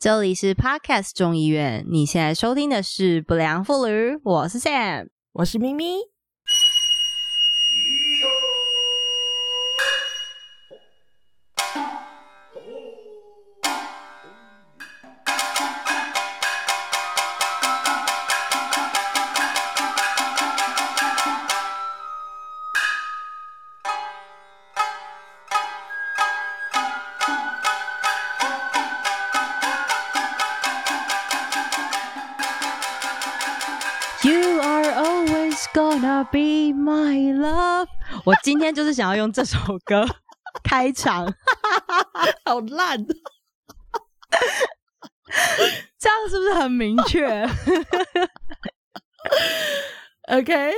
这里是 Podcast 众议院，你现在收听的是不良妇女，我是 Sam，我是咪咪。我今天就是想要用这首歌开场，好烂，这样是不是很明确？OK，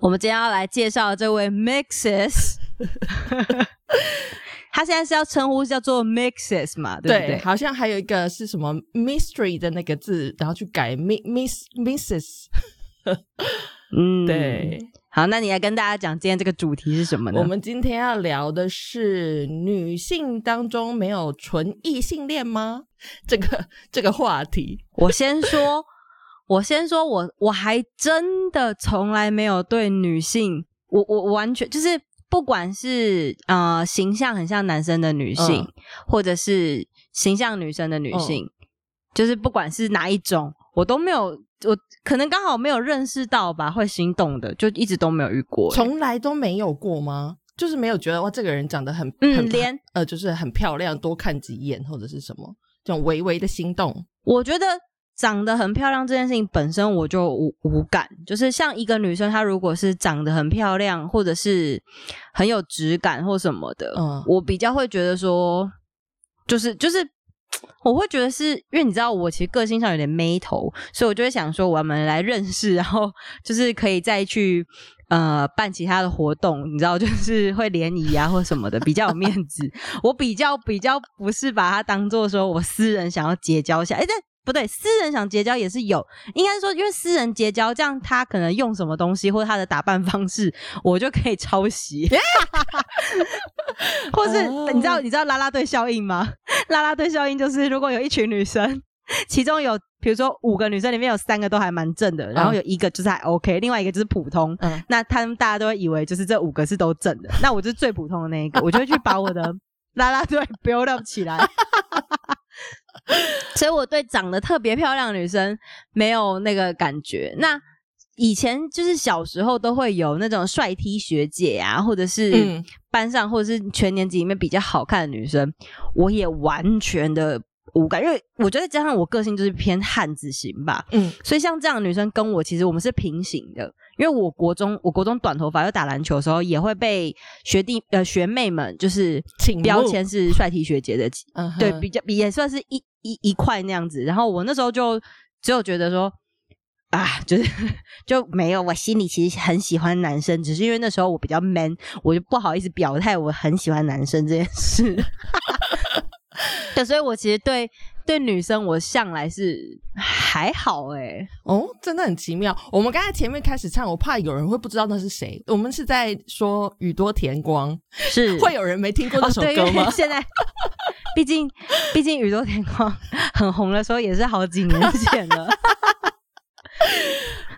我们今天要来介绍这位 Mixes，他现在是要称呼叫做 Mixes 嘛？对不对？好像还有一个是什么 Mystery 的那个字，然后去改 Miss Misses。嗯，对。好，那你来跟大家讲今天这个主题是什么呢？我们今天要聊的是女性当中没有纯异性恋吗？这个这个话题，我先说，我先说，我我还真的从来没有对女性，我我完全就是不管是呃形象很像男生的女性，或者是形象女生的女性，就是不管是哪一种，我都没有。我可能刚好没有认识到吧，会心动的，就一直都没有遇过，从来都没有过吗？就是没有觉得哇，这个人长得很嗯，连呃，就是很漂亮，多看几眼或者是什么，这种微微的心动。我觉得长得很漂亮这件事情本身我就无无感，就是像一个女生，她如果是长得很漂亮，或者是很有质感或什么的，嗯，我比较会觉得说，就是就是。我会觉得是因为你知道我其实个性上有点妹头，所以我就会想说我们来认识，然后就是可以再去呃办其他的活动，你知道就是会联谊啊或什么的，比较有面子。我比较比较不是把它当做说我私人想要结交一下，哎但。不对，私人想结交也是有，应该说，因为私人结交，这样他可能用什么东西或者他的打扮方式，我就可以抄袭，或是你知道你知道拉拉队效应吗？拉拉队效应就是如果有一群女生，其中有比如说五个女生里面有三个都还蛮正的，然后有一个就是还 OK，另外一个就是普通，那他们大家都会以为就是这五个是都正的，那我就是最普通的那一个，我就会去把我的拉拉队 build up 起来。所以我对长得特别漂亮的女生没有那个感觉。那以前就是小时候都会有那种帅 T 学姐啊，或者是班上或者是全年级里面比较好看的女生，我也完全的无感，因为我觉得加上我个性就是偏汉子型吧。嗯，所以像这样的女生跟我其实我们是平行的。因为我国中，我国中短头发，又打篮球的时候，也会被学弟呃学妹们就是标签是帅 T 学姐的，对，比较比也算是一一一块那样子。然后我那时候就只有觉得说啊，就是 就没有，我心里其实很喜欢男生，只是因为那时候我比较 man，我就不好意思表态我很喜欢男生这件事。对，所以我其实对。对女生，我向来是还好哎。哦，真的很奇妙。我们刚才前面开始唱，我怕有人会不知道那是谁。我们是在说宇多田光，是会有人没听过这首歌吗？现在，毕竟毕竟宇多田光很红的时候也是好几年前了。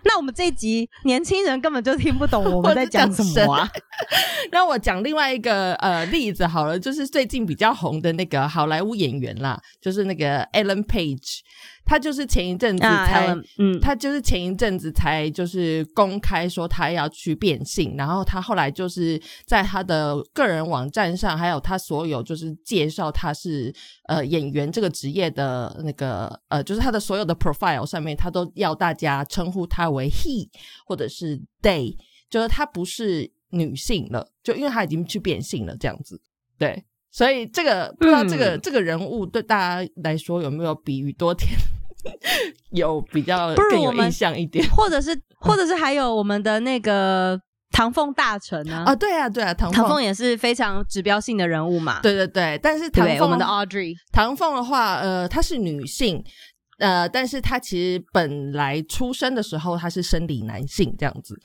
那我们这一集年轻人根本就听不懂 我们在讲什么啊！那我讲另外一个呃例子好了，就是最近比较红的那个好莱坞演员啦，就是那个 Ellen Page。他就是前一阵子才，嗯，他就是前一阵子才就是公开说他要去变性，然后他后来就是在他的个人网站上，还有他所有就是介绍他是呃演员这个职业的那个呃，就是他的所有的 profile 上面，他都要大家称呼他为 he 或者是 they，就是他不是女性了，就因为他已经去变性了这样子，对，所以这个不知道这个这个人物对大家来说有没有比宇多田？有比较更有印象一点，或者是，或者是还有我们的那个唐凤大臣呢？啊，对啊，对啊，唐唐凤也是非常指标性的人物嘛。对对对，但是唐凤我们的 Audrey 唐凤的话，呃，她是女性，呃，但是她其实本来出生的时候她是生理男性这样子。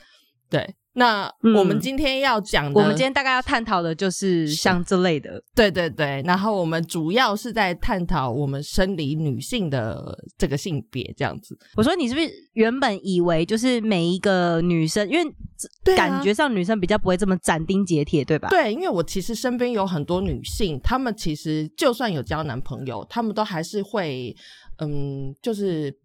对，那我们今天要讲的，我们今天大概要探讨的就是像这类的，对对对。然后我们主要是在探讨我们生理女性的这个性别这样子。我说你是不是原本以为就是每一个女生，因为感觉上女生比较不会这么斩钉截铁，对吧？对，因为我其实身边有很多女性，她们其实就算有交男朋友，她们都还是会，嗯，就是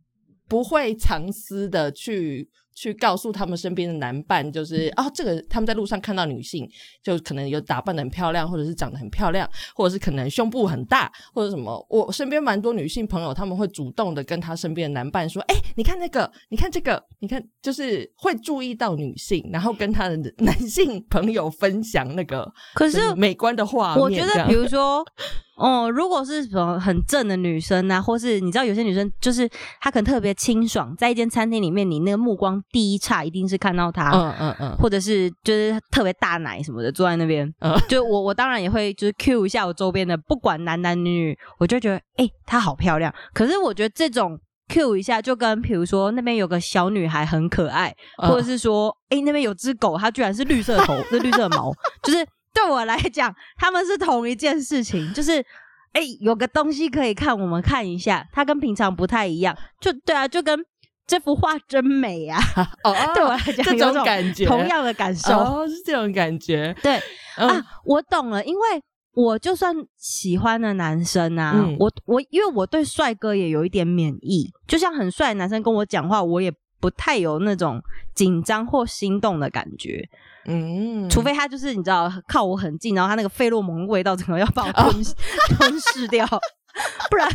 不会藏私的去。去告诉他们身边的男伴，就是哦，这个他们在路上看到女性，就可能有打扮的很漂亮，或者是长得很漂亮，或者是可能胸部很大，或者什么。我身边蛮多女性朋友，他们会主动的跟他身边的男伴说：“哎，你看那个，你看这个，你看，就是会注意到女性，然后跟他的男性朋友分享那个，可是美观的画面。我觉得，比如说。哦，如果是什么很正的女生啊，或是你知道有些女生就是她可能特别清爽，在一间餐厅里面，你那个目光第一刹一定是看到她，嗯嗯嗯，或者是就是特别大奶什么的坐在那边，嗯，就我我当然也会就是 Q 一下我周边的，不管男男女女，我就觉得哎她好漂亮。可是我觉得这种 Q 一下就跟比如说那边有个小女孩很可爱，或者是说哎那边有只狗，它居然是绿色头，是绿色毛，就是。对我来讲，他们是同一件事情，就是哎，有个东西可以看，我们看一下，它跟平常不太一样，就对啊，就跟这幅画真美呀。哦，对我来讲，这种感觉，同样的感受，哦，是这种感觉。对啊，我懂了，因为我就算喜欢的男生啊，我我因为我对帅哥也有一点免疫，就像很帅的男生跟我讲话，我也不太有那种紧张或心动的感觉。嗯，除非他就是你知道靠我很近，然后他那个费洛蒙味道整个要把我吞 吞噬掉，不然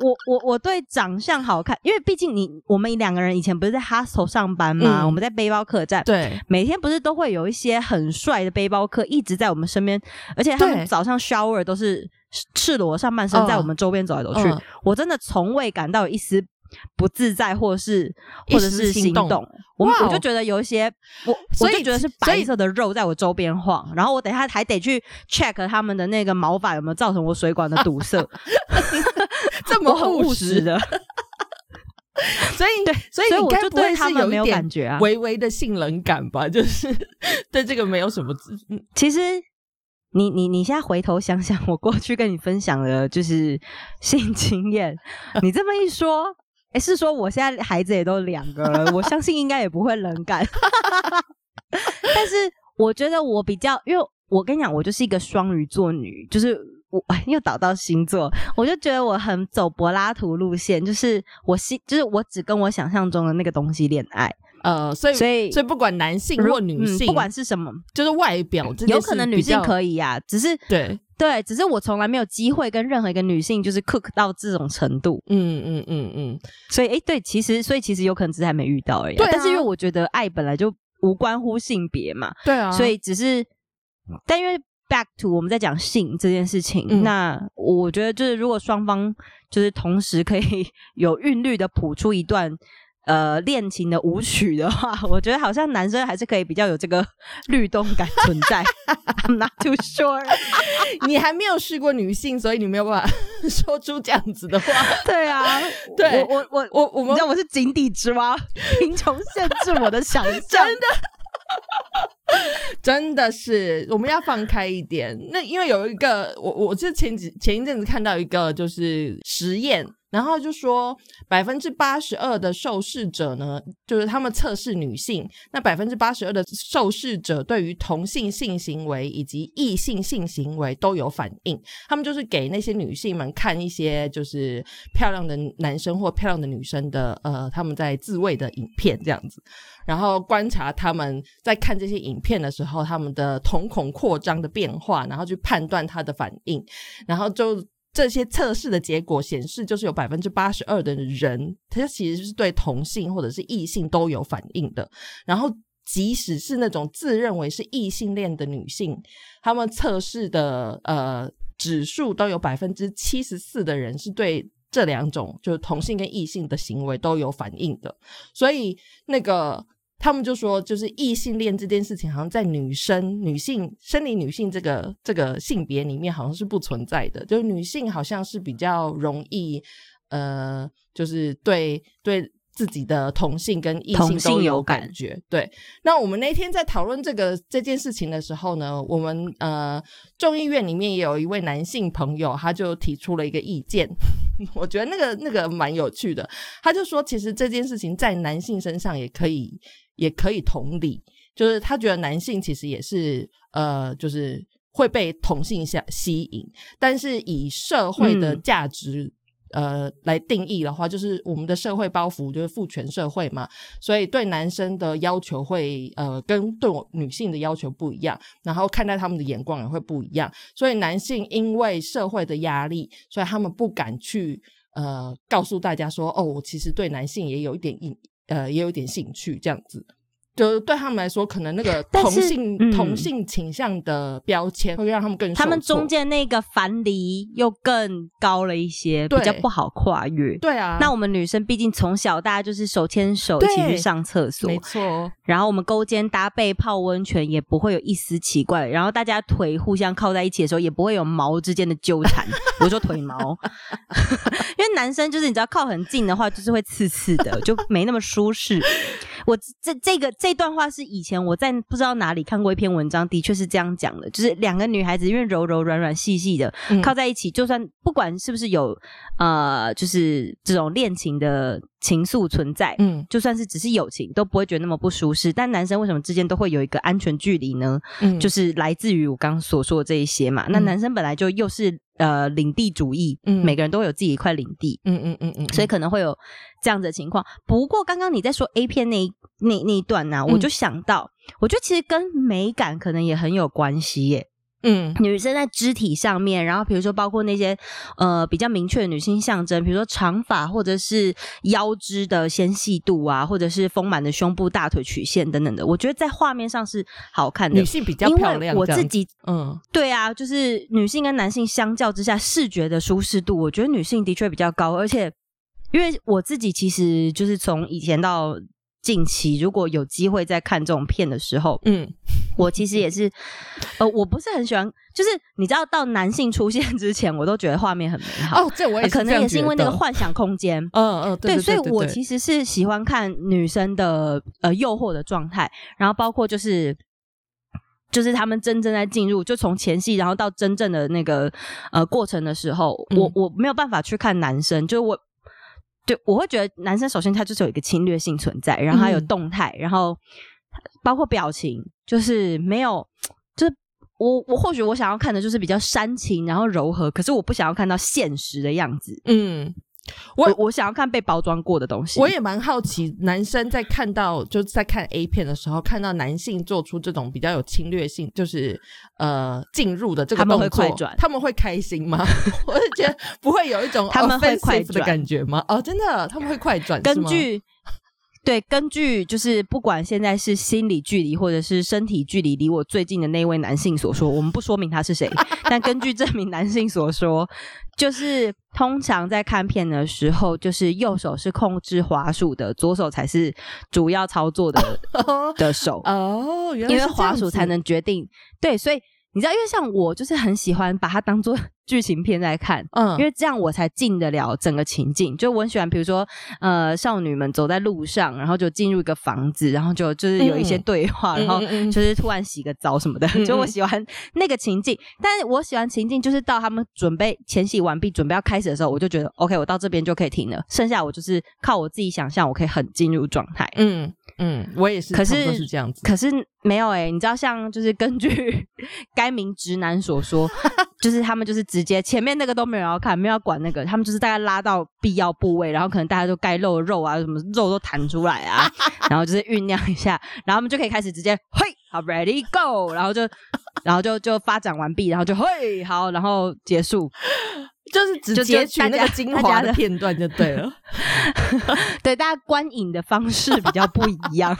我我我对长相好看，因为毕竟你我们两个人以前不是在 hostel 上班吗？我们在背包客栈，对，每天不是都会有一些很帅的背包客一直在我们身边，而且他们早上 shower 都是赤裸上半身在我们周边走来走去，我真的从未感到一丝。不自在，或是或者是心动，我我就觉得有一些，我我就觉得是白色的肉在我周边晃，然后我等下还得去 check 他们的那个毛发有没有造成我水管的堵塞 这么务实的，所以对，所以你该不会是有一感觉啊，微微的性冷感吧？就是对这个没有什么，其实你你你现在回头想想，我过去跟你分享的就是性经验，你这么一说。哎，是说我现在孩子也都两个了，我相信应该也不会冷感。但是我觉得我比较，因为我跟你讲，我就是一个双鱼座女，就是我又导到星座，我就觉得我很走柏拉图路线，就是我心，就是我只跟我想象中的那个东西恋爱。呃，所以所以所以不管男性或女性，不管是什么，就是外表，有可能女性可以呀，只是对。对，只是我从来没有机会跟任何一个女性就是 cook 到这种程度。嗯嗯嗯嗯。所以，哎，对，其实，所以其实有可能只是还没遇到而已。对。但是因为我觉得爱本来就无关乎性别嘛。对啊。所以只是，但因为 back to 我们在讲性这件事情，那我觉得就是如果双方就是同时可以 有韵律的谱出一段。呃，恋情的舞曲的话，我觉得好像男生还是可以比较有这个 律动感存在。I'm not too sure。你还没有试过女性，所以你没有办法 说出这样子的话。对啊，对我我我我，我们知道我是井底之蛙，贫穷限制我的想象。真的，真的是我们要放开一点。那因为有一个，我我是前几前一阵子看到一个就是实验。然后就说，百分之八十二的受试者呢，就是他们测试女性，那百分之八十二的受试者对于同性性行为以及异性性行为都有反应。他们就是给那些女性们看一些就是漂亮的男生或漂亮的女生的呃他们在自慰的影片这样子，然后观察他们在看这些影片的时候，他们的瞳孔扩张的变化，然后去判断他的反应，然后就。这些测试的结果显示，就是有百分之八十二的人，他其实是对同性或者是异性都有反应的。然后，即使是那种自认为是异性恋的女性，他们测试的呃指数都有百分之七十四的人是对这两种就是同性跟异性的行为都有反应的。所以那个。他们就说，就是异性恋这件事情，好像在女生、女性、生理女性这个这个性别里面，好像是不存在的。就是女性好像是比较容易，呃，就是对对自己的同性跟异性都有感觉。对，那我们那天在讨论这个这件事情的时候呢，我们呃众议院里面也有一位男性朋友，他就提出了一个意见，我觉得那个那个蛮有趣的。他就说，其实这件事情在男性身上也可以也可以同理，就是他觉得男性其实也是呃，就是会被同性相吸引，但是以社会的价值。呃，来定义的话，就是我们的社会包袱就是父权社会嘛，所以对男生的要求会呃跟对我女性的要求不一样，然后看待他们的眼光也会不一样。所以男性因为社会的压力，所以他们不敢去呃告诉大家说，哦，我其实对男性也有一点兴呃也有点兴趣这样子。就对他们来说，可能那个 同性同性倾向的标签会让他们更他们中间那个樊篱又更高了一些，比较不好跨越。对啊，那我们女生毕竟从小大家就是手牵手一起去上厕所，没错。然后我们勾肩搭背泡温泉也不会有一丝奇怪，然后大家腿互相靠在一起的时候也不会有毛之间的纠缠。我说腿毛，因为男生就是你知道靠很近的话就是会刺刺的，就没那么舒适。我这这个这段话是以前我在不知道哪里看过一篇文章，的确是这样讲的，就是两个女孩子因为柔柔软软细细的靠在一起，就算不管是不是有呃，就是这种恋情的情愫存在，嗯，就算是只是友情，都不会觉得那么不舒适。但男生为什么之间都会有一个安全距离呢？嗯，就是来自于我刚刚所说的这一些嘛。那男生本来就又是。呃，领地主义，嗯，每个人都有自己一块领地，嗯嗯嗯嗯，所以可能会有这样子的情况。不过，刚刚你在说 A 片那那那一段呢，我就想到，我觉得其实跟美感可能也很有关系耶。嗯，女生在肢体上面，然后比如说包括那些呃比较明确的女性象征，比如说长发或者是腰肢的纤细度啊，或者是丰满的胸部、大腿曲线等等的，我觉得在画面上是好看的。女性比较漂亮，我自己嗯，对啊，就是女性跟男性相较之下，视觉的舒适度，我觉得女性的确比较高，而且因为我自己其实就是从以前到。近期如果有机会在看这种片的时候，嗯，我其实也是，呃，我不是很喜欢，就是你知道，到男性出现之前，我都觉得画面很美好。哦，这我也可能也是因为那个幻想空间，嗯嗯，对，所以我其实是喜欢看女生的呃诱惑的状态，然后包括就是就是他们真正在进入，就从前戏然后到真正的那个呃过程的时候，我我没有办法去看男生，就是我。对，我会觉得男生首先他就是有一个侵略性存在，然后他有动态，然后包括表情，就是没有，就是我我或许我想要看的就是比较煽情，然后柔和，可是我不想要看到现实的样子，嗯。我我想要看被包装过的东西。我也蛮好奇，男生在看到就在看 A 片的时候，看到男性做出这种比较有侵略性，就是呃进入的这个动作，他们会开心吗？我是觉得不会有一种他们会快转的感觉吗？哦，真的他们会快转，根据。对，根据就是不管现在是心理距离或者是身体距离离我最近的那位男性所说，我们不说明他是谁，但根据这名男性所说，就是通常在看片的时候，就是右手是控制滑鼠的，左手才是主要操作的 的手哦，因为滑鼠才能决定对，所以。你知道，因为像我就是很喜欢把它当做 剧情片在看，嗯，因为这样我才进得了整个情境。就我很喜欢，比如说，呃，少女们走在路上，然后就进入一个房子，然后就就是有一些对话，然后就是突然洗个澡什么的，就我喜欢那个情境。但是我喜欢情境就是到他们准备前戏完毕，准备要开始的时候，我就觉得 OK，我到这边就可以停了，剩下我就是靠我自己想象，我可以很进入状态。嗯。嗯，我也是，可是是这样子，可是没有哎，你知道，像就是根据 该名直男所说，就是他们就是直接前面那个都没有要看，没有要管那个，他们就是大概拉到必要部位，然后可能大家都该露的肉啊，什么肉都弹出来啊，然后就是酝酿一下，然后他们就可以开始直接嘿，好，ready go，然后就然后就就发展完毕，然后就嘿，好，然后结束。就是直接取那个精华的片段就对了，对，大家观影的方式比较不一样，啊，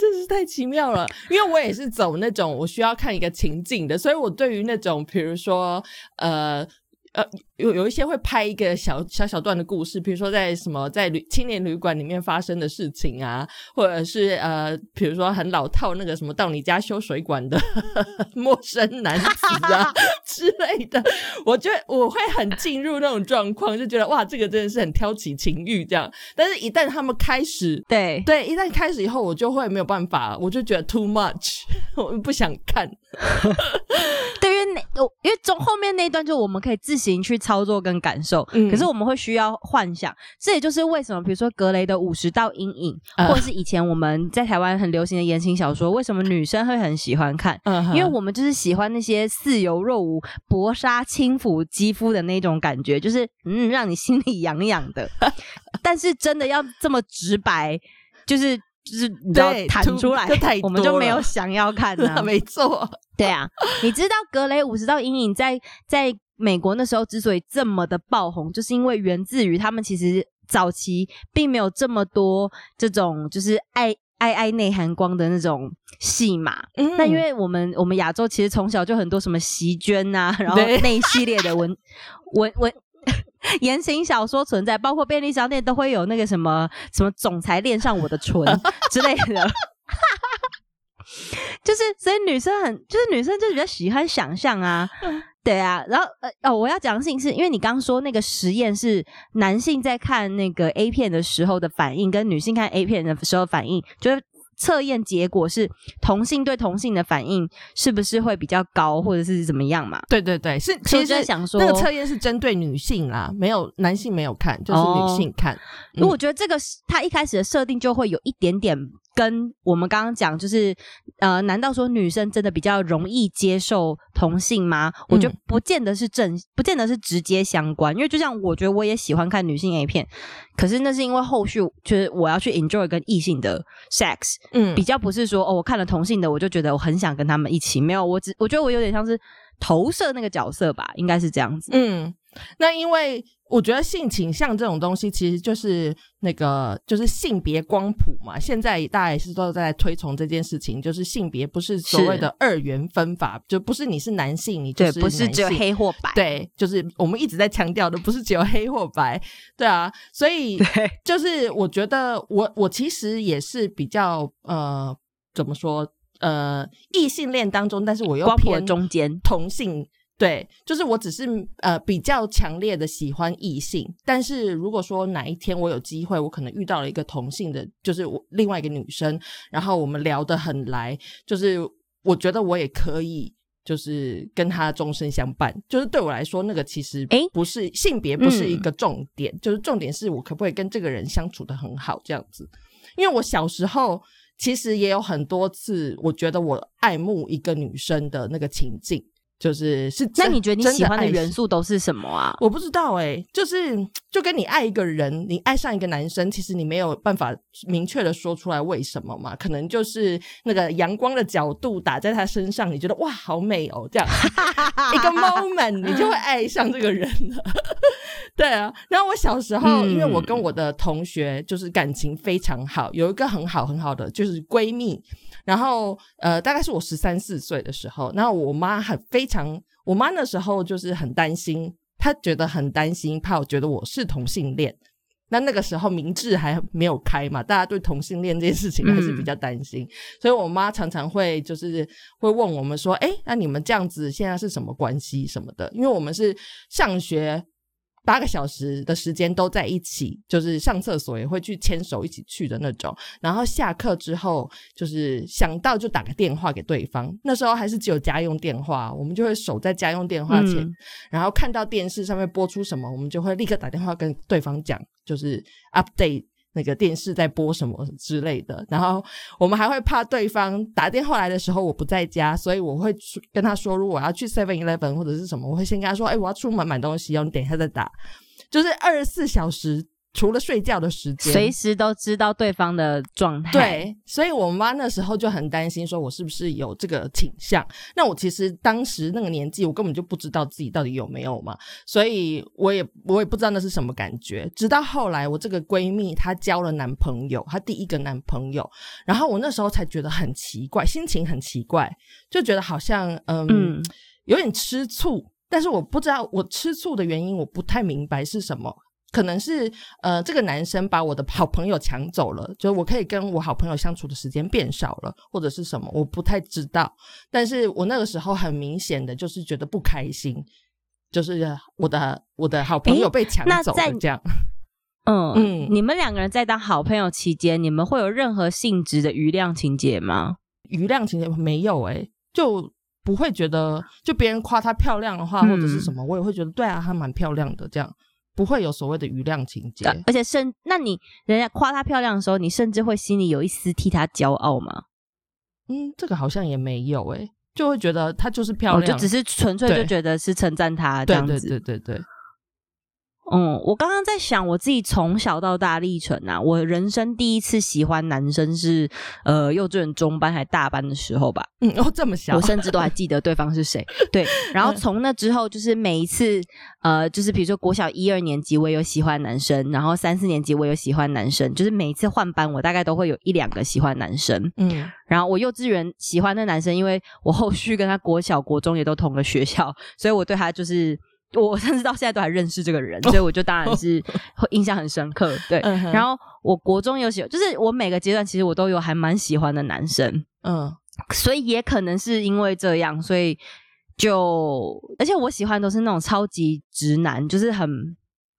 真是太奇妙了。因为我也是走那种我需要看一个情境的，所以我对于那种比如说呃呃，有有一些会拍一个小小小段的故事，比如说在什么在旅青年旅馆里面发生的事情啊，或者是呃，比如说很老套那个什么到你家修水管的 陌生男子啊 之类的，我觉得我会很进入那种状况，就觉得哇，这个真的是很挑起情欲这样。但是，一旦他们开始，对对，一旦开始以后，我就会没有办法，我就觉得 too much，我不想看。那，因为中后面那一段就我们可以自行去操作跟感受，可是我们会需要幻想。这也就是为什么，比如说格雷的五十道阴影，或者是以前我们在台湾很流行的言情小说，为什么女生会很喜欢看？因为我们就是喜欢那些似有若无、薄纱轻抚肌肤的那种感觉，就是嗯，让你心里痒痒的。但是真的要这么直白，就是。就是你知道弹出来，我们就没有想要看呢。没错，对啊，你知道格雷五十道阴影在在美国那时候之所以这么的爆红，就是因为源自于他们其实早期并没有这么多这种就是爱爱爱内涵光的那种戏码。那因为我们我们亚洲其实从小就很多什么席绢啊，然后那一系列的文文 文。言情小说存在，包括便利商店都会有那个什么什么总裁恋上我的唇 之类的，就是所以女生很就是女生就比较喜欢想象啊，对啊，然后呃哦，我要讲的事情是因为你刚刚说那个实验是男性在看那个 A 片的时候的反应，跟女性看 A 片的时候反应，就是。测验结果是同性对同性的反应是不是会比较高，或者是怎么样嘛？对对对，是其实想说那个测验是针对女性啦，没有男性没有看，就是女性看。那我觉得这个他一开始的设定就会有一点点。跟我们刚刚讲，就是呃，难道说女生真的比较容易接受同性吗？我觉得不见得是正，不见得是直接相关。因为就像我觉得我也喜欢看女性 A 片，可是那是因为后续就是我要去 enjoy 跟异性的 sex，嗯，比较不是说哦，我看了同性的，我就觉得我很想跟他们一起。没有，我只我觉得我有点像是投射那个角色吧，应该是这样子。嗯，那因为。我觉得性倾向这种东西，其实就是那个就是性别光谱嘛。现在大家也是都在推崇这件事情，就是性别不是所谓的二元分法，就不是你是男性，你就是不是只有黑或白。对，就是我们一直在强调的，不是只有黑或白。对啊，所以就是我觉得我我其实也是比较呃怎么说呃异性恋当中，但是我又偏中间同性。对，就是我只是呃比较强烈的喜欢异性，但是如果说哪一天我有机会，我可能遇到了一个同性的，就是我另外一个女生，然后我们聊得很来，就是我觉得我也可以，就是跟她终身相伴。就是对我来说，那个其实诶不是性别不是一个重点，就是重点是我可不可以跟这个人相处的很好这样子。因为我小时候其实也有很多次，我觉得我爱慕一个女生的那个情境。就是是，那你觉得你喜欢的元素都是什么啊？我不知道哎，就是就跟你爱一个人，你爱上一个男生，其实你没有办法明确的说出来为什么嘛？可能就是那个阳光的角度打在他身上，你觉得哇好美哦，这样一个 moment 你就会爱上这个人了。对啊，然后我小时候，因为我跟我的同学就是感情非常好，有一个很好很好的就是闺蜜。然后，呃，大概是我十三四岁的时候，然后我妈很非常，我妈那时候就是很担心，她觉得很担心，怕我觉得我是同性恋。那那个时候明智还没有开嘛，大家对同性恋这件事情还是比较担心，所以我妈常常会就是会问我们说，哎，那你们这样子现在是什么关系什么的？因为我们是上学。八个小时的时间都在一起，就是上厕所也会去牵手一起去的那种。然后下课之后，就是想到就打个电话给对方。那时候还是只有家用电话，我们就会守在家用电话前，然后看到电视上面播出什么，我们就会立刻打电话跟对方讲，就是 update。那个电视在播什么之类的，然后我们还会怕对方打电话来的时候我不在家，所以我会跟他说，如果我要去 Seven Eleven 或者是什么，我会先跟他说，哎，我要出门买东西要，你等一下再打，就是二十四小时。除了睡觉的时间，随时都知道对方的状态。对，所以我妈那时候就很担心，说我是不是有这个倾向。那我其实当时那个年纪，我根本就不知道自己到底有没有嘛，所以我也我也不知道那是什么感觉。直到后来，我这个闺蜜她交了男朋友，她第一个男朋友，然后我那时候才觉得很奇怪，心情很奇怪，就觉得好像嗯有点吃醋。但是我不知道我吃醋的原因，我不太明白是什么。可能是呃，这个男生把我的好朋友抢走了，就我可以跟我好朋友相处的时间变少了，或者是什么，我不太知道。但是我那个时候很明显的就是觉得不开心，就是我的我的好朋友被抢走了这样。嗯嗯，你们两个人在当好朋友期间，你们会有任何性质的余量情节吗？余量情节没有哎，就不会觉得，就别人夸她漂亮的话或者是什么，我也会觉得对啊，她蛮漂亮的这样。不会有所谓的余量情节，而且甚，那你人家夸她漂亮的时候，你甚至会心里有一丝替她骄傲吗？嗯，这个好像也没有诶，就会觉得她就是漂亮，就只是纯粹就觉得是称赞她这样子，对对对对。嗯，我刚刚在想，我自己从小到大历程啊，我人生第一次喜欢男生是呃幼稚园中班还大班的时候吧。嗯，哦，这么小，我甚至都还记得对方是谁。对，然后从那之后，就是每一次呃，就是比如说国小一二年级我有喜欢男生，然后三四年级我有喜欢男生，就是每一次换班，我大概都会有一两个喜欢男生。嗯，然后我幼稚园喜欢的男生，因为我后续跟他国小国中也都同个学校，所以我对他就是。我 甚至到现在都还认识这个人，所以我就当然是会印象很深刻。对，然后我国中有喜，就是我每个阶段其实我都有还蛮喜欢的男生，嗯，所以也可能是因为这样，所以就而且我喜欢都是那种超级直男，就是很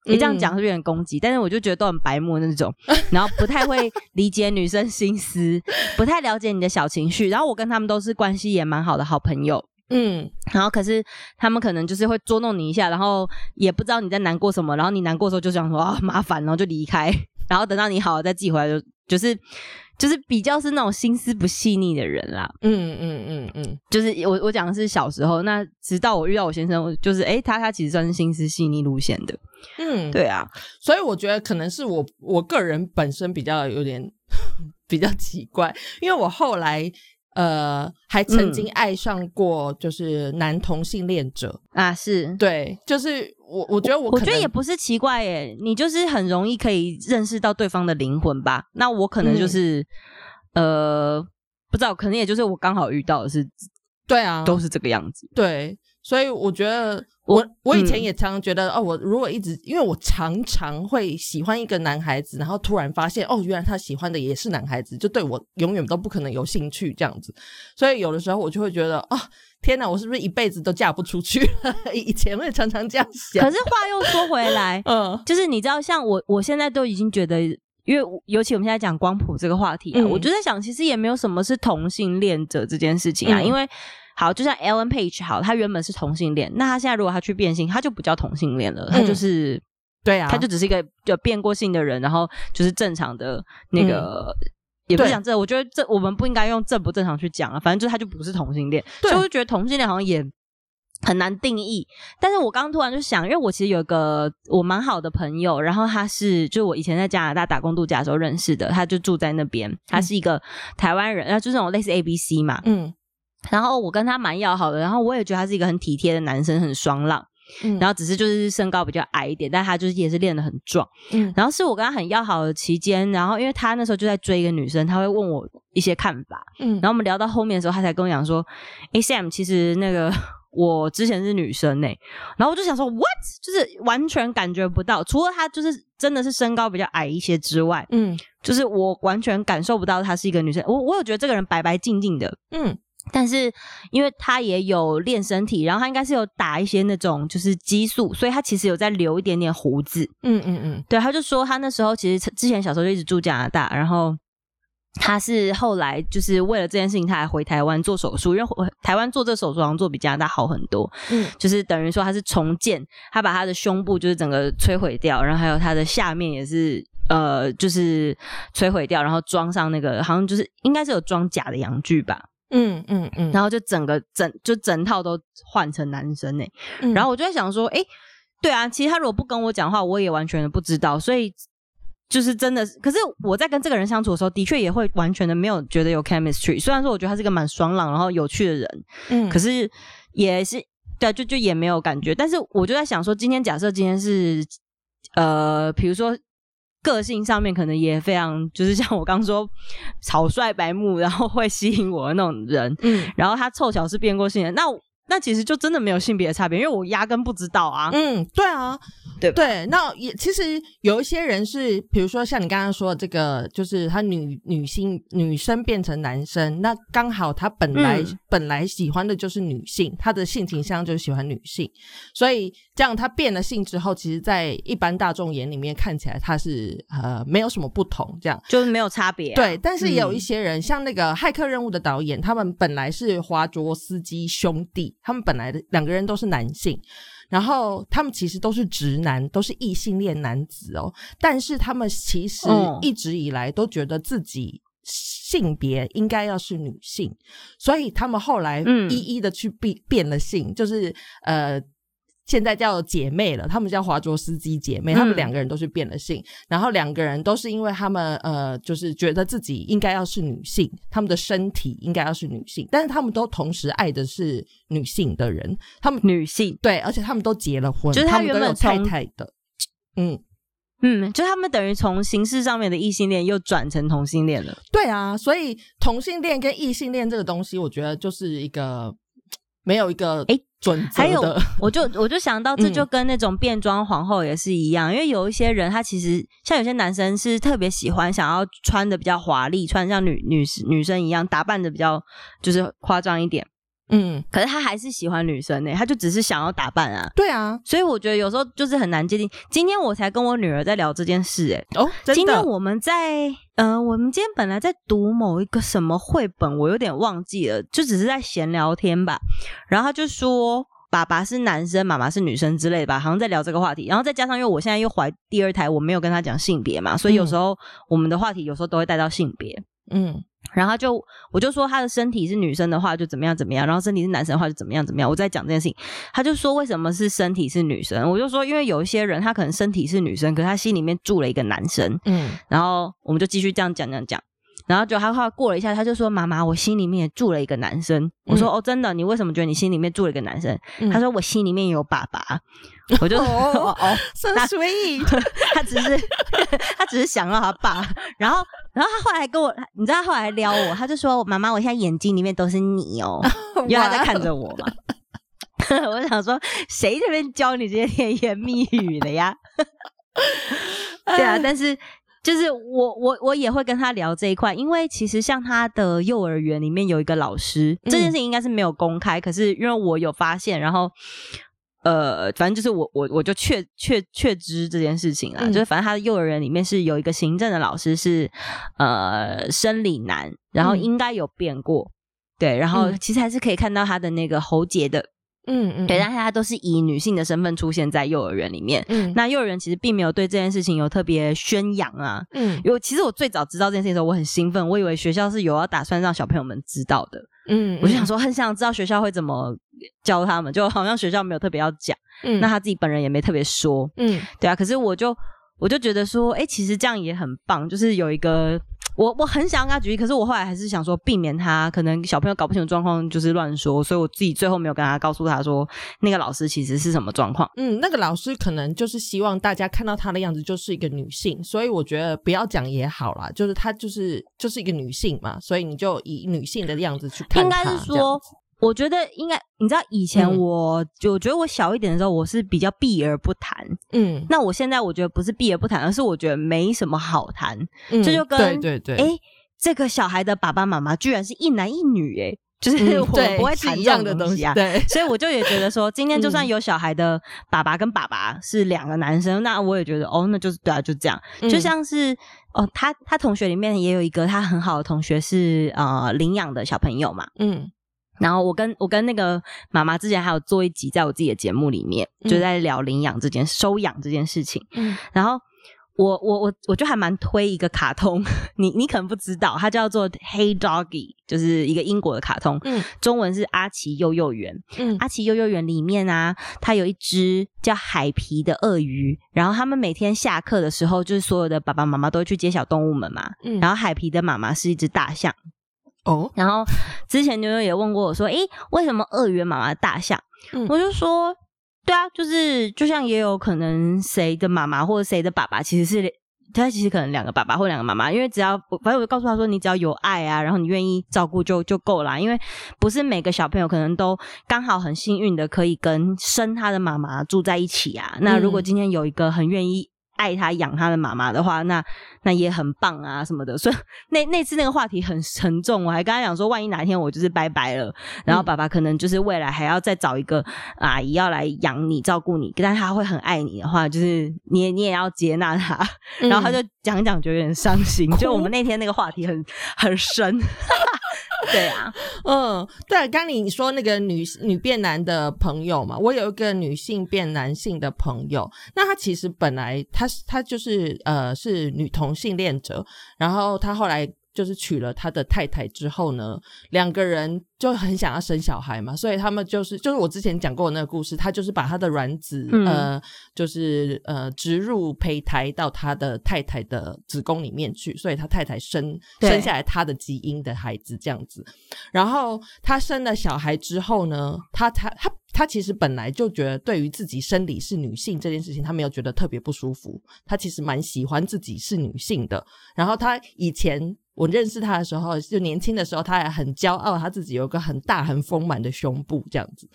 你这样讲是有点攻击，但是我就觉得都很白目那种，然后不太会理解女生心思，不太了解你的小情绪，然后我跟他们都是关系也蛮好的好朋友。嗯，然后可是他们可能就是会捉弄你一下，然后也不知道你在难过什么，然后你难过的时候就想说啊麻烦，然后就离开，然后等到你好了再寄回来，就就是就是比较是那种心思不细腻的人啦。嗯嗯嗯嗯，就是我我讲的是小时候，那直到我遇到我先生，就是哎他他其实算是心思细腻路线的。嗯，对啊，所以我觉得可能是我我个人本身比较有点 比较奇怪，因为我后来。呃，还曾经爱上过就是男同性恋者。啊，是。对，就是我我觉得我我觉得也不是奇怪耶，你就是很容易可以认识到对方的灵魂吧？那我可能就是呃，不知道，可能也就是我刚好遇到的是，对啊，都是这个样子，对，所以我觉得。我我以前也常常觉得哦，我如果一直，因为我常常会喜欢一个男孩子，然后突然发现哦，原来他喜欢的也是男孩子，就对我永远都不可能有兴趣这样子。所以有的时候我就会觉得啊，天哪，我是不是一辈子都嫁不出去？以前会常常这样想。可是话又说回来，嗯，就是你知道，像我，我现在都已经觉得，因为尤其我们现在讲光谱这个话题啊，我就在想，其实也没有什么是同性恋者这件事情啊，因为。好，就像 Ellen Page，好，他原本是同性恋，那他现在如果他去变性，他就不叫同性恋了，他就是对啊，他就只是一个就变过性的人，然后就是正常的那个，也不讲这，我觉得这我们不应该用正不正常去讲啊，反正就是他就不是同性恋，所以我就觉得同性恋好像也很难定义。但是我刚刚突然就想，因为我其实有一个我蛮好的朋友，然后他是就我以前在加拿大打工度假的时候认识的，他就住在那边，他是一个台湾人，然后就是那种类似 A B C 嘛，嗯。然后我跟他蛮要好的，然后我也觉得他是一个很体贴的男生，很爽朗。嗯，然后只是就是身高比较矮一点，但他就是也是练得很壮。嗯，然后是我跟他很要好的期间，然后因为他那时候就在追一个女生，他会问我一些看法。嗯，然后我们聊到后面的时候，他才跟我讲说：“哎，Sam，其实那个我之前是女生呢。”然后我就想说：“What？” 就是完全感觉不到，除了他就是真的是身高比较矮一些之外，嗯，就是我完全感受不到他是一个女生。我我有觉得这个人白白净净的，嗯。但是，因为他也有练身体，然后他应该是有打一些那种就是激素，所以他其实有在留一点点胡子。嗯嗯嗯，对，他就说他那时候其实之前小时候就一直住加拿大，然后他是后来就是为了这件事情，他还回台湾做手术，因为台湾做这手术好像做比加拿大好很多。嗯，就是等于说他是重建，他把他的胸部就是整个摧毁掉，然后还有他的下面也是呃就是摧毁掉，然后装上那个好像就是应该是有装假的阳具吧。嗯嗯嗯，然后就整个整就整套都换成男生呢，然后我就在想说，哎，对啊，其实他如果不跟我讲话，我也完全的不知道，所以就是真的，可是我在跟这个人相处的时候，的确也会完全的没有觉得有 chemistry。虽然说我觉得他是个蛮爽朗然后有趣的人，嗯，可是也是对，就就也没有感觉。但是我就在想说，今天假设今天是呃，比如说。个性上面可能也非常，就是像我刚说，草率白目，然后会吸引我的那种人。嗯，然后他凑巧是变过性的，那那其实就真的没有性别的差别，因为我压根不知道啊。嗯，对啊，对对。那也其实有一些人是，比如说像你刚刚说的这个，就是他女女性女生变成男生，那刚好他本来本来喜欢的就是女性，他的性倾向就是喜欢女性，所以这样他变了性之后，其实，在一般大众眼里面看起来他是呃没有什么不同，这样就是没有差别。对，但是也有一些人，像那个《骇客任务》的导演，他们本来是华卓斯基兄弟。他们本来的两个人都是男性，然后他们其实都是直男，都是异性恋男子哦。但是他们其实一直以来都觉得自己性别应该要是女性，所以他们后来一一的去变变了性，就是呃。现在叫姐妹了，他们叫华卓斯基姐妹，他们两个人都是变了性，然后两个人都是因为他们呃，就是觉得自己应该要是女性，他们的身体应该要是女性，但是他们都同时爱的是女性的人，他们女性。对，而且他们都结了婚，就是他原本太太的，嗯。嗯，就他们等于从形式上面的异性恋又转成同性恋了，对啊，所以同性恋跟异性恋这个东西，我觉得就是一个没有一个哎。还有，我就我就想到，这就跟那种变装皇后也是一样，因为有一些人，他其实像有些男生是特别喜欢想要穿的比较华丽，穿像女女女生一样打扮的比较就是夸张一点。嗯，可是他还是喜欢女生呢，他就只是想要打扮啊。对啊，所以我觉得有时候就是很难界定。今天我才跟我女儿在聊这件事，哎，哦，今天我们在，嗯，我们今天本来在读某一个什么绘本，我有点忘记了，就只是在闲聊天吧。然后他就说，爸爸是男生，妈妈是女生之类的吧，好像在聊这个话题。然后再加上，因为我现在又怀第二胎，我没有跟他讲性别嘛，所以有时候我们的话题有时候都会带到性别，嗯。然后就我就说他的身体是女生的话就怎么样怎么样，然后身体是男生的话就怎么样怎么样。我在讲这件事情，他就说为什么是身体是女生？我就说因为有一些人他可能身体是女生，可是他心里面住了一个男生。嗯，然后我们就继续这样讲讲讲。然后就他话过了一下，他就说：“妈妈，我心里面也住了一个男生。”我说：“哦，真的？你为什么觉得你心里面住了一个男生？”他说：“我心里面有爸爸。”我就哦哦，so sweet。他只是他只是想要他爸。然后然后他后来跟我，你知道他后来撩我，他就说：“妈妈，我现在眼睛里面都是你哦，因为他在看着我嘛。”我想说，谁这边教你这些甜言蜜语的呀？对啊，但是。就是我我我也会跟他聊这一块，因为其实像他的幼儿园里面有一个老师，这件事情应该是没有公开，可是因为我有发现，然后呃，反正就是我我我就确确确知这件事情啊，就是反正他的幼儿园里面是有一个行政的老师是呃生理男，然后应该有变过，对，然后其实还是可以看到他的那个喉结的。嗯嗯，对，但是他都是以女性的身份出现在幼儿园里面。嗯，那幼儿园其实并没有对这件事情有特别宣扬啊。嗯，有，其实我最早知道这件事情的时候，我很兴奋，我以为学校是有要打算让小朋友们知道的。嗯，我就想说，很想知道学校会怎么教他们，就好像学校没有特别要讲。嗯，那他自己本人也没特别说。嗯，对啊，可是我就我就觉得说，哎，其实这样也很棒，就是有一个。我我很想跟他举例，可是我后来还是想说避免他可能小朋友搞不清楚状况，就是乱说，所以我自己最后没有跟他告诉他说那个老师其实是什么状况。嗯，那个老师可能就是希望大家看到他的样子就是一个女性，所以我觉得不要讲也好啦，就是他就是就是一个女性嘛，所以你就以女性的样子去看她。应该是说。我觉得应该，你知道以前我就觉得我小一点的时候，我是比较避而不谈。嗯，那我现在我觉得不是避而不谈，而是我觉得没什么好谈。嗯这就跟对对对，哎，这个小孩的爸爸妈妈居然是一男一女，哎，就是我不会谈一样的东西啊。对，所以我就也觉得说，今天就算有小孩的爸爸跟爸爸是两个男生，那我也觉得哦，那就是对啊，就这样。就像是哦，他他同学里面也有一个他很好的同学是呃领养的小朋友嘛，嗯。然后我跟我跟那个妈妈之前还有做一集，在我自己的节目里面，就在聊领养这件收养这件事情。嗯，然后我我我我就还蛮推一个卡通，你你可能不知道，它叫做《Hey Doggy》，就是一个英国的卡通。嗯，中文是阿奇幼幼园。嗯，阿奇幼幼园里面啊，它有一只叫海皮的鳄鱼，然后他们每天下课的时候，就是所有的爸爸妈妈都会去接小动物们嘛。嗯，然后海皮的妈妈是一只大象。哦，然后之前牛牛也问过我说：“诶，为什么鳄鱼妈妈大象？”我就说：“对啊，就是就像也有可能谁的妈妈或者谁的爸爸其实是他其实可能两个爸爸或两个妈妈，因为只要反正我告诉他说，你只要有爱啊，然后你愿意照顾就就够了，因为不是每个小朋友可能都刚好很幸运的可以跟生他的妈妈住在一起啊。那如果今天有一个很愿意。爱他养他的妈妈的话，那那也很棒啊，什么的。所以 那那次那个话题很沉重，我还跟他讲说，万一哪一天我就是拜拜了，然后爸爸可能就是未来还要再找一个阿姨要来养你、照顾你，但他会很爱你的话，就是你你也要接纳他。然后他就讲讲，就有点伤心。就我们那天那个话题很很深。对啊，嗯，对，刚你说那个女女变男的朋友嘛，我有一个女性变男性的朋友，那她其实本来她她就是呃是女同性恋者，然后她后来。就是娶了他的太太之后呢，两个人就很想要生小孩嘛，所以他们就是就是我之前讲过的那个故事，他就是把他的卵子呃，就是呃植入胚胎到他的太太的子宫里面去，所以他太太生生下来他的基因的孩子这样子。然后他生了小孩之后呢，他他他他其实本来就觉得对于自己生理是女性这件事情，他没有觉得特别不舒服，他其实蛮喜欢自己是女性的。然后他以前。我认识他的时候，就年轻的时候，他还很骄傲，他自己有个很大很丰满的胸部这样子。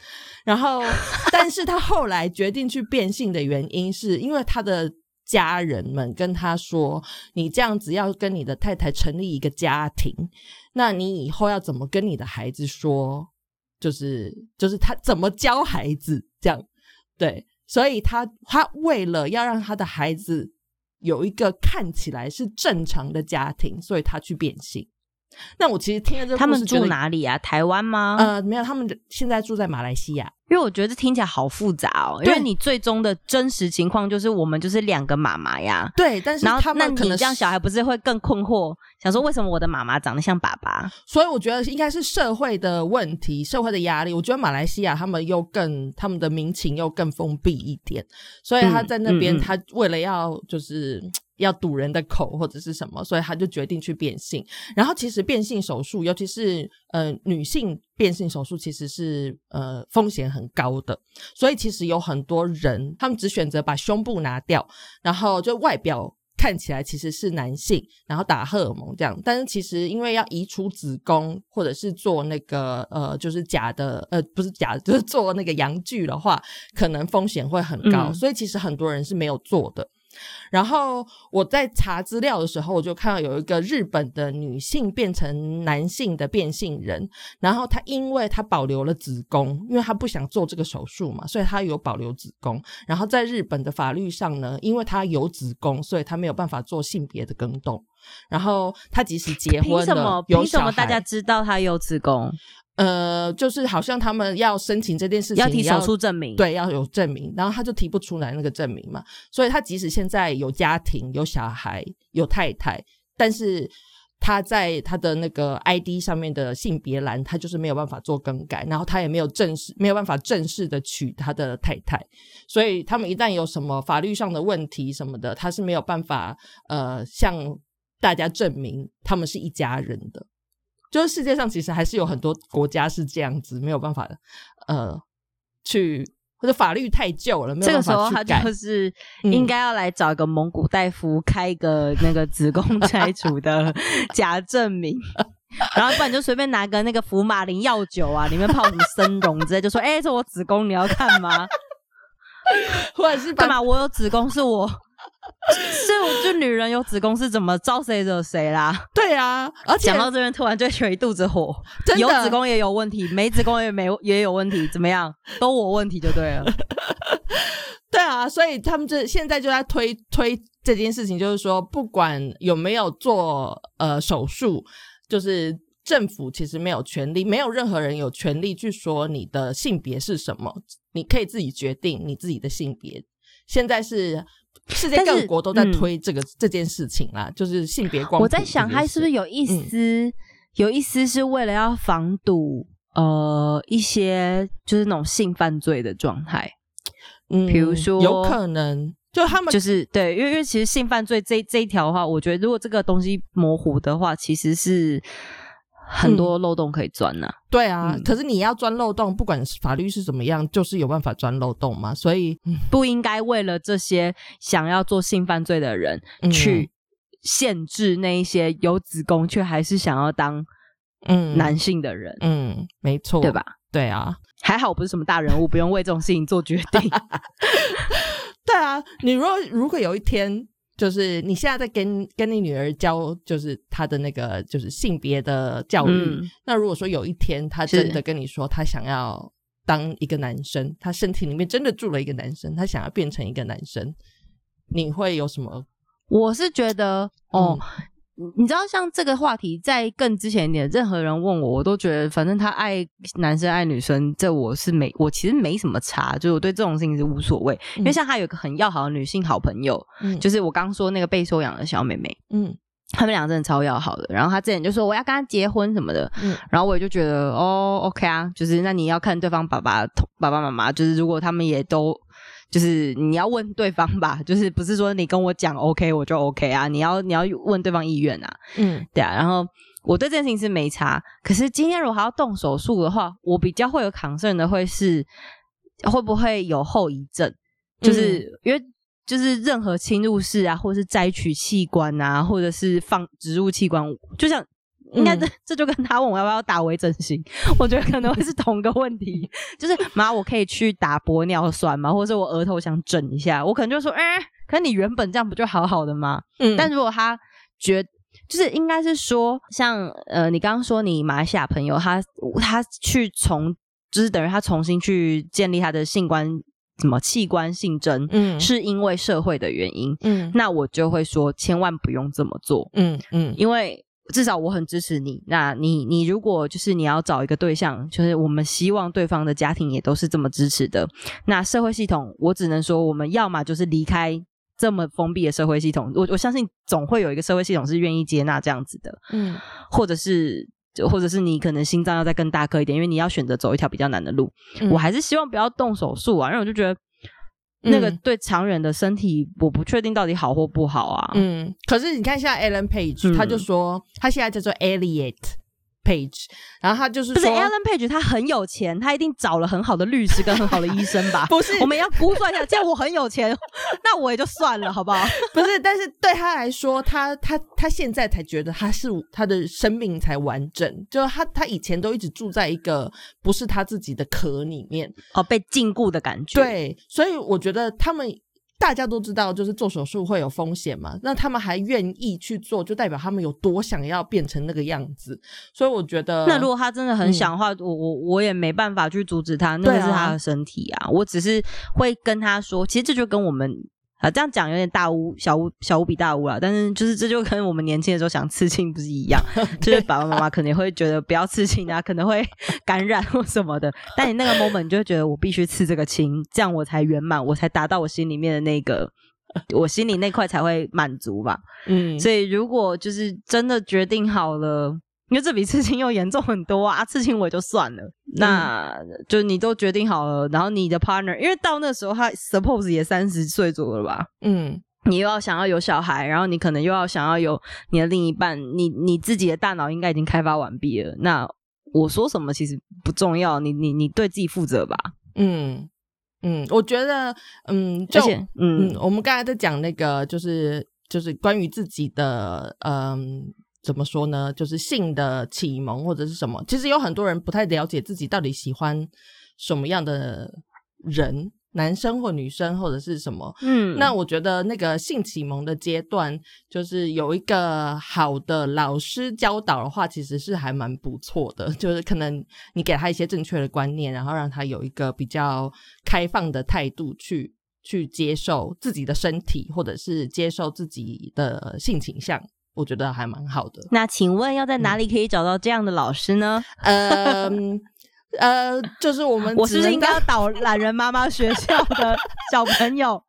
然后，但是他后来决定去变性的原因，是因为他的家人们跟他说：“你这样子要跟你的太太成立一个家庭，那你以后要怎么跟你的孩子说？就是就是他怎么教孩子这样？对，所以他他为了要让他的孩子。”有一个看起来是正常的家庭，所以他去变性。那我其实听了这个，他们住哪里啊？台湾吗？呃，没有，他们现在住在马来西亚。因为我觉得这听起来好复杂哦，因为你最终的真实情况就是我们就是两个妈妈呀。对，但是然后那你这样小孩不是会更困惑，想说为什么我的妈妈长得像爸爸？所以我觉得应该是社会的问题，社会的压力。我觉得马来西亚他们又更他们的民情又更封闭一点，所以他在那边他为了要就是。要堵人的口或者是什么，所以他就决定去变性。然后其实变性手术，尤其是呃女性变性手术，其实是呃风险很高的。所以其实有很多人，他们只选择把胸部拿掉，然后就外表看起来其实是男性，然后打荷尔蒙这样。但是其实因为要移除子宫，或者是做那个呃就是假的呃不是假，就是做那个阳具的话，可能风险会很高。所以其实很多人是没有做的。然后我在查资料的时候，我就看到有一个日本的女性变成男性的变性人，然后她因为她保留了子宫，因为她不想做这个手术嘛，所以她有保留子宫。然后在日本的法律上呢，因为她有子宫，所以她没有办法做性别的更动。然后她即使结婚了，凭什么大家知道她有子宫？呃，就是好像他们要申请这件事情，要提手术证明，对，要有证明，然后他就提不出来那个证明嘛，所以他即使现在有家庭、有小孩、有太太，但是他在他的那个 ID 上面的性别栏，他就是没有办法做更改，然后他也没有正式，没有办法正式的娶他的太太，所以他们一旦有什么法律上的问题什么的，他是没有办法呃向大家证明他们是一家人的。就是世界上其实还是有很多国家是这样子，没有办法呃，去或者法律太旧了，没有办法去改。就是 应该要来找一个蒙古大夫开一个那个子宫 摘除的假证明，然后不然就随便拿个那个福马林药酒啊，里面泡什么生溶之类，就说：“哎，这我子宫，你要看吗？” 或者是干嘛？我有子宫是我。是，就女人有子宫是怎么招谁惹谁啦？对啊，而且讲到这边突然就有一肚子火，有子宫也有问题，没子宫也没也有问题，怎么样？都我问题就对了。对啊，所以他们这现在就在推推这件事情，就是说不管有没有做呃手术，就是政府其实没有权利，没有任何人有权利去说你的性别是什么，你可以自己决定你自己的性别。现在是。世界各国都在推这个这件事情啦，就是性别光。我在想，他是不是有一丝有一丝是为了要防堵呃一些就是那种性犯罪的状态？嗯，比如说有可能就他们就是对，因为因为其实性犯罪这这一条的话，我觉得如果这个东西模糊的话，其实是很多漏洞可以钻呢。对啊，可是你要钻漏洞，不管法律是怎么样，就是有办法钻漏洞嘛。所以不应该为了这些想要做性犯罪的人去限制那一些有子宫却还是想要当嗯男性的人。嗯，没错，对吧？对啊，还好我不是什么大人物，不用为这种事情做决定。对啊，你如果如果有一天。就是你现在在跟跟你女儿教，就是她的那个就是性别的教育。那如果说有一天她真的跟你说，她想要当一个男生，她身体里面真的住了一个男生，她想要变成一个男生，你会有什么？我是觉得哦。你知道，像这个话题，在更之前一点，任何人问我，我都觉得，反正他爱男生爱女生，这我是没，我其实没什么差，就是我对这种事情是无所谓。因为像他有一个很要好的女性好朋友，就是我刚说那个被收养的小妹妹，嗯，他们俩真的超要好的。然后他之前就说我要跟他结婚什么的，嗯，然后我也就觉得哦，OK 啊，就是那你要看对方爸爸、爸爸妈妈，就是如果他们也都。就是你要问对方吧，就是不是说你跟我讲 OK 我就 OK 啊？你要你要问对方意愿啊，嗯，对啊。然后我对这件事情是没差，可是今天如果还要动手术的话，我比较会有 concern 的会是会不会有后遗症？就是因为就是任何侵入式啊，或者是摘取器官啊，或者是放植入器官，就像。应该这这就跟他问我要不要打微整形，我觉得可能会是同个问题。就是妈，我可以去打玻尿酸吗？或者是我额头想整一下，我可能就说，哎，可你原本这样不就好好的吗？嗯。但如果他觉，就是应该是说，像呃，你刚刚说你马来西亚朋友，他他去从，就是等于他重新去建立他的性关什么器官性征，嗯，是因为社会的原因，嗯，那我就会说，千万不用这么做，嗯嗯，因为。至少我很支持你。那你，你如果就是你要找一个对象，就是我们希望对方的家庭也都是这么支持的。那社会系统，我只能说，我们要么就是离开这么封闭的社会系统。我我相信总会有一个社会系统是愿意接纳这样子的。嗯，或者是，或者是你可能心脏要再更大颗一点，因为你要选择走一条比较难的路。我还是希望不要动手术啊，因为我就觉得。那个对常人的身体，我不确定到底好或不好啊。嗯，可是你看，现在 Alan Page 他就说，他现在叫做 Elliot。Page，然后他就是不是 Alan Page，他很有钱，他一定找了很好的律师跟很好的医生吧？不是，我们要估算一下，这样我很有钱，那我也就算了，好不好？不是，但是对他来说，他他他现在才觉得他是他的生命才完整，就他他以前都一直住在一个不是他自己的壳里面，哦，被禁锢的感觉。对，所以我觉得他们。大家都知道，就是做手术会有风险嘛。那他们还愿意去做，就代表他们有多想要变成那个样子。所以我觉得，那如果他真的很想的话，我我我也没办法去阻止他，那个是他的身体啊。我只是会跟他说，其实这就跟我们。啊，这样讲有点大巫小巫小巫比大巫了，但是就是这就跟我们年轻的时候想刺青不是一样，就是爸爸妈妈可能会觉得不要刺青啊，可能会 感染或什么的，但你那个 moment 你就会觉得我必须刺这个青，这样我才圆满，我才达到我心里面的那个，我心里那块才会满足吧。嗯，所以如果就是真的决定好了。因为这比刺青又严重很多啊！刺青我也就算了，那就你都决定好了，然后你的 partner，因为到那时候他 suppose 也三十岁左右了吧？嗯，你又要想要有小孩，然后你可能又要想要有你的另一半，你你自己的大脑应该已经开发完毕了。那我说什么其实不重要，你你你对自己负责吧。嗯嗯，我觉得嗯，就嗯，我们刚才在讲那个，就是就是关于自己的嗯。怎么说呢？就是性的启蒙或者是什么？其实有很多人不太了解自己到底喜欢什么样的人，男生或女生或者是什么。嗯，那我觉得那个性启蒙的阶段，就是有一个好的老师教导的话，其实是还蛮不错的。就是可能你给他一些正确的观念，然后让他有一个比较开放的态度去去接受自己的身体，或者是接受自己的性倾向。我觉得还蛮好的。那请问要在哪里可以找到这样的老师呢？呃呃，就是我们，我是不是应该要导懒人妈妈学校的小朋友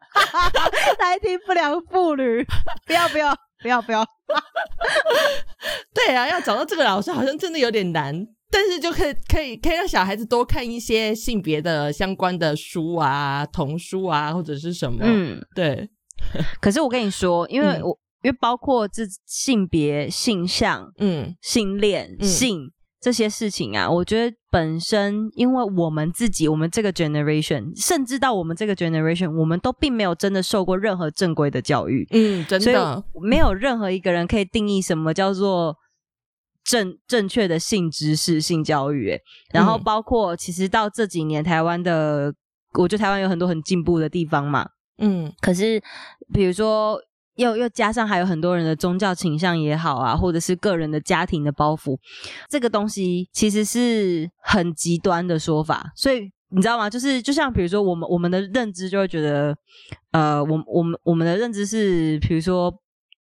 来听不良妇女？不要不要不要不要！对啊，要找到这个老师好像真的有点难，但是就可以可以可以让小孩子多看一些性别的相关的书啊、童书啊，或者是什么。嗯，对。可是我跟你说，因为我。因为包括这性别、性向、嗯，性恋、性这些事情啊，我觉得本身，因为我们自己，我们这个 generation，甚至到我们这个 generation，我们都并没有真的受过任何正规的教育。嗯，真的，没有任何一个人可以定义什么叫做正正确的性知识、性教育。然后，包括其实到这几年，台湾的，我觉得台湾有很多很进步的地方嘛。嗯，可是比如说。又又加上还有很多人的宗教倾向也好啊，或者是个人的家庭的包袱，这个东西其实是很极端的说法。所以你知道吗？就是就像比如说，我们我们的认知就会觉得，呃，我我们我们的认知是，比如说，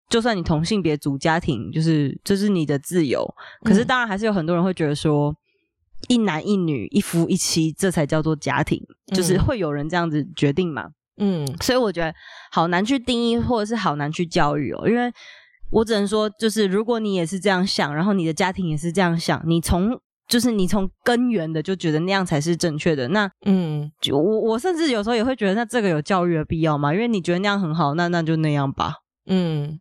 就算你同性别组家庭，就是这是你的自由。可是当然还是有很多人会觉得说，一男一女一夫一妻，这才叫做家庭，就是会有人这样子决定嘛。嗯，所以我觉得好难去定义，或者是好难去教育哦。因为我只能说，就是如果你也是这样想，然后你的家庭也是这样想，你从就是你从根源的就觉得那样才是正确的。那嗯，就我我甚至有时候也会觉得，那这个有教育的必要吗？因为你觉得那样很好，那那就那样吧。嗯，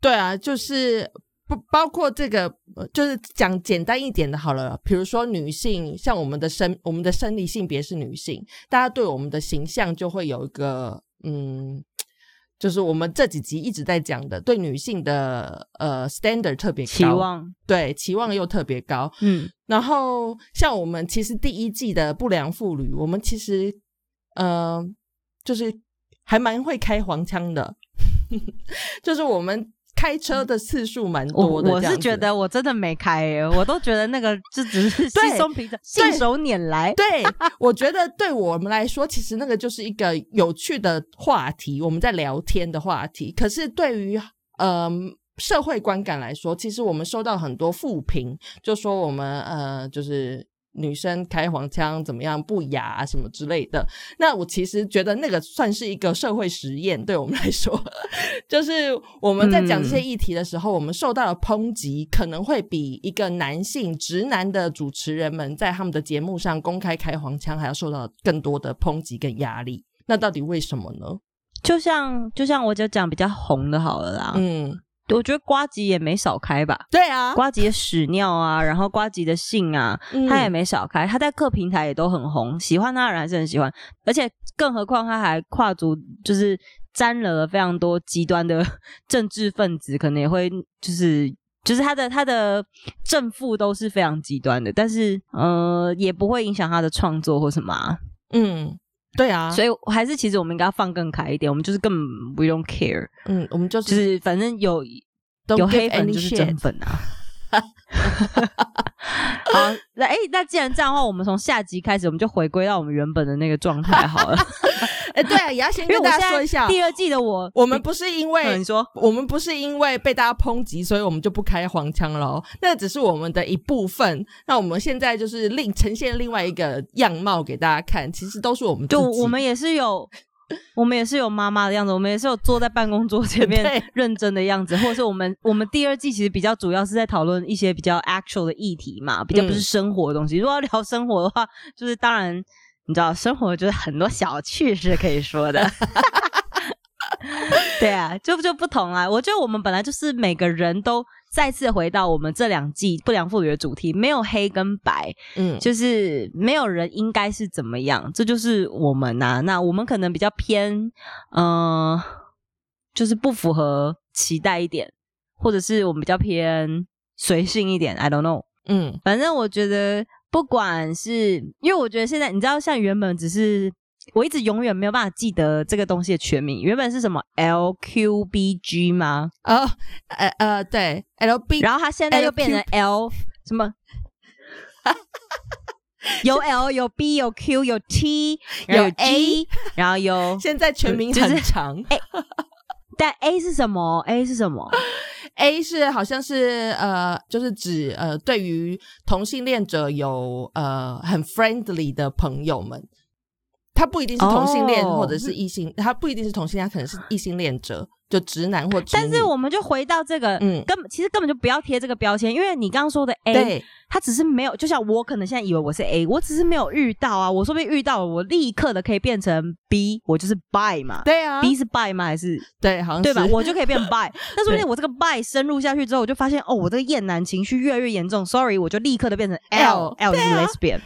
对啊，就是。不包括这个，就是讲简单一点的，好了。比如说女性，像我们的生我们的生理性别是女性，大家对我们的形象就会有一个，嗯，就是我们这几集一直在讲的，对女性的呃 standard 特别高，期望对期望又特别高，嗯。然后像我们其实第一季的不良妇女，我们其实呃就是还蛮会开黄腔的，就是我们。开车的次数蛮多的，我是觉得我真的没开，我都觉得那个这只是轻松平常信手拈来。对，我觉得对我们来说，其实那个就是一个有趣的话题，我们在聊天的话题。可是对于呃社会观感来说，其实我们收到很多负评，就说我们呃就是。女生开黄腔怎么样不雅什么之类的？那我其实觉得那个算是一个社会实验，对我们来说，就是我们在讲这些议题的时候，我们受到的抨击可能会比一个男性直男的主持人们在他们的节目上公开开黄腔还要受到更多的抨击跟压力。那到底为什么呢？就像就像我就讲比较红的好了啦，嗯。我觉得瓜吉也没少开吧？对啊，瓜吉的屎尿啊，然后瓜吉的性啊，他也没少开。他在各平台也都很红，喜欢他的人还是很喜欢。而且更何况他还跨足，就是沾惹了非常多极端的 政治分子，可能也会就是就是他的他的正负都是非常极端的，但是呃也不会影响他的创作或什么。嗯。对啊，所以还是其实我们应该放更开一点，我们就是根本不用 care，嗯，我们就是反正有有黑粉就是真粉啊。好，那哎，那既然这样的话，我们从下集开始，我们就回归到我们原本的那个状态好了。哎，对啊，也要先跟大家说一下，第二季的我，我们不是因为你说，我们不是因为被大家抨击，所以我们就不开黄腔了。那只是我们的一部分。那我们现在就是另呈现另外一个样貌给大家看，其实都是我们就我们也是有。我们也是有妈妈的样子，我们也是有坐在办公桌前面 认真的样子，或者是我们我们第二季其实比较主要是在讨论一些比较 actual 的议题嘛，比较不是生活的东西。如果要聊生活的话，就是当然你知道，生活就是很多小趣事可以说的。对啊，就就不同啊。我觉得我们本来就是每个人都。再次回到我们这两季不良妇女的主题，没有黑跟白，嗯，就是没有人应该是怎么样，这就是我们呐。那我们可能比较偏，嗯，就是不符合期待一点，或者是我们比较偏随性一点，I don't know。嗯，反正我觉得，不管是因为我觉得现在你知道，像原本只是。我一直永远没有办法记得这个东西的全名，原本是什么 LQBG 吗？哦，呃呃，对，LB，然后它现在又变成 L 什么？有 L 有 B 有 Q 有 T 有 A，然后有 现在全名很长。但 A 是什么？A 是什么？A 是好像是呃，就是指呃，对于同性恋者有呃很 friendly 的朋友们。他不一定是同性恋，或者是异性，他不一定是同性恋，可能是异性恋者。就直男或，但是我们就回到这个，嗯，根本其实根本就不要贴这个标签，因为你刚刚说的 A，他只是没有，就像我可能现在以为我是 A，我只是没有遇到啊，我说不定遇到，我立刻的可以变成 B，我就是 Bi 嘛，对啊，B 是 Bi 吗？还是？对，好像对吧？我就可以变 Bi，但说不定我这个 Bi 深入下去之后，我就发现哦，我这个厌男情绪越来越严重，Sorry，我就立刻的变成 L，L 是 Lesbian。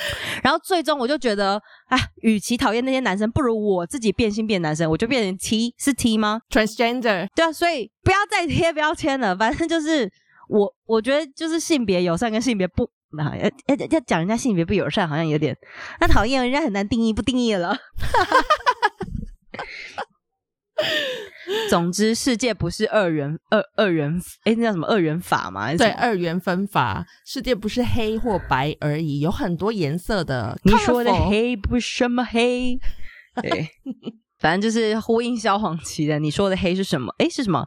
然后最终我就觉得，啊，与其讨厌那些男生，不如我自己变性变男生，我就变成 T，是 T 吗？Transgender，对啊，所以不要再贴标签了。反正就是我，我觉得就是性别友善跟性别不，要要要讲人家性别不友善，好像有点那讨厌，人家很难定义，不定义了。总之，世界不是二元二二元，哎，那叫什么二元法吗？对，二元分法，世界不是黑或白而已，有很多颜色的。你说的黑不是什么黑？对，反正就是呼应萧煌奇的。你说的黑是什么？哎，是什么？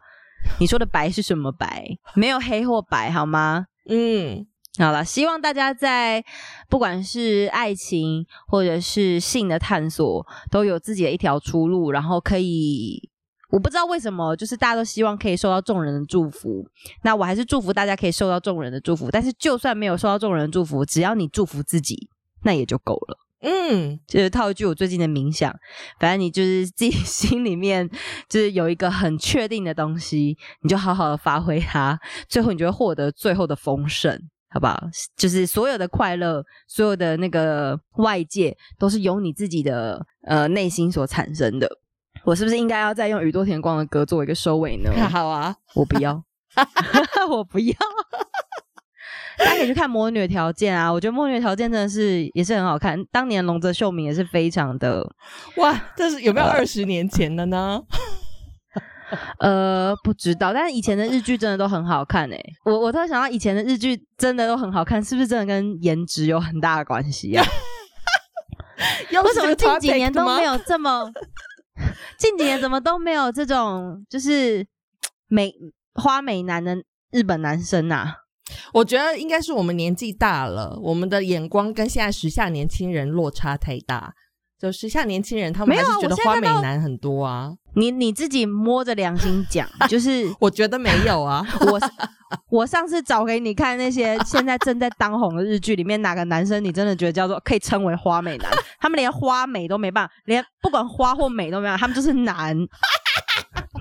你说的白是什么白？没有黑或白，好吗？嗯，好了，希望大家在不管是爱情或者是性的探索，都有自己的一条出路，然后可以。我不知道为什么，就是大家都希望可以受到众人的祝福。那我还是祝福大家可以受到众人的祝福。但是就算没有受到众人的祝福，只要你祝福自己，那也就够了。嗯，就是套一句我最近的冥想，反正你就是自己 心里面就是有一个很确定的东西，你就好好的发挥它，最后你就会获得最后的丰盛，好不好？就是所有的快乐，所有的那个外界，都是由你自己的呃内心所产生的。我是不是应该要再用宇多田光的歌做一个收尾呢？好啊，我不要，我不要。大家可以去看《魔女的条件》啊，我觉得《魔女的条件》真的是也是很好看。当年龙泽秀明也是非常的哇，这是有没有二十年前的呢？呃，不知道，但是以前的日剧真的都很好看诶。我我突然想到，以前的日剧真的都很好看，是不是真的跟颜值有很大的关系啊？为什么近几年都没有这么？近几年怎么都没有这种就是美花美男的日本男生呐？我觉得应该是我们年纪大了，我们的眼光跟现在时下年轻人落差太大。就是像年轻人他们还是觉得花美男很多啊。你你自己摸着良心讲，就是我觉得没有啊。我我上次找给你看那些现在正在当红的日剧里面，哪个男生你真的觉得叫做可以称为花美男？他们连花美都没办法，连不管花或美都没有，他们就是男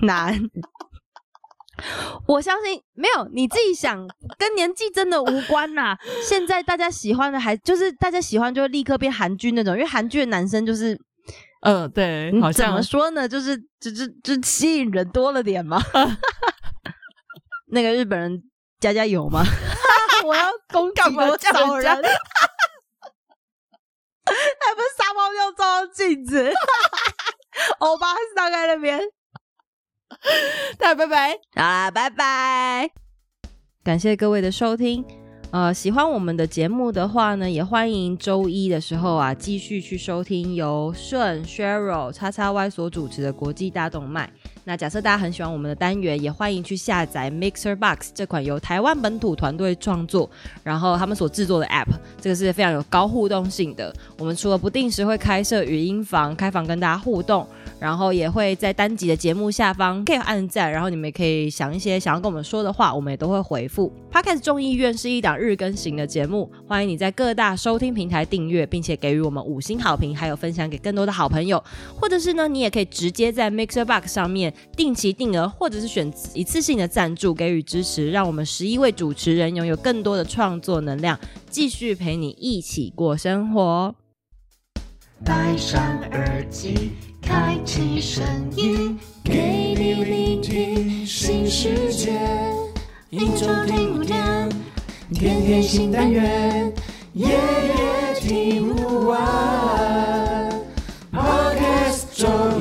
男。我相信没有你自己想，跟年纪真的无关呐。现在大家喜欢的还就是大家喜欢就会立刻变韩剧那种，因为韩剧的男生就是，嗯，对，好像怎么说呢，就是就是就吸引人多了点嘛。那个日本人加加油吗？我要攻击我找人？还不是撒泡尿照镜子？欧巴上在那边。大家拜拜，好啦，拜拜！感谢各位的收听。呃，喜欢我们的节目的话呢，也欢迎周一的时候啊，继续去收听由顺 Cheryl 叉叉 Y 所主持的国际大动脉。那假设大家很喜欢我们的单元，也欢迎去下载 Mixer Box 这款由台湾本土团队创作，然后他们所制作的 App，这个是非常有高互动性的。我们除了不定时会开设语音房，开房跟大家互动，然后也会在单集的节目下方可以按赞，然后你们也可以想一些想要跟我们说的话，我们也都会回复。Podcast 众议院是一档日更型的节目，欢迎你在各大收听平台订阅，并且给予我们五星好评，还有分享给更多的好朋友，或者是呢，你也可以直接在 Mixer Box 上面。定期定额，或者是选一次性的赞助给予支持，让我们十一位主持人拥有更多的创作能量，继续陪你一起过生活。戴上耳机，开启声音，给你聆听新世界。一周听五天，天天新单元，夜夜听不完。Podcast。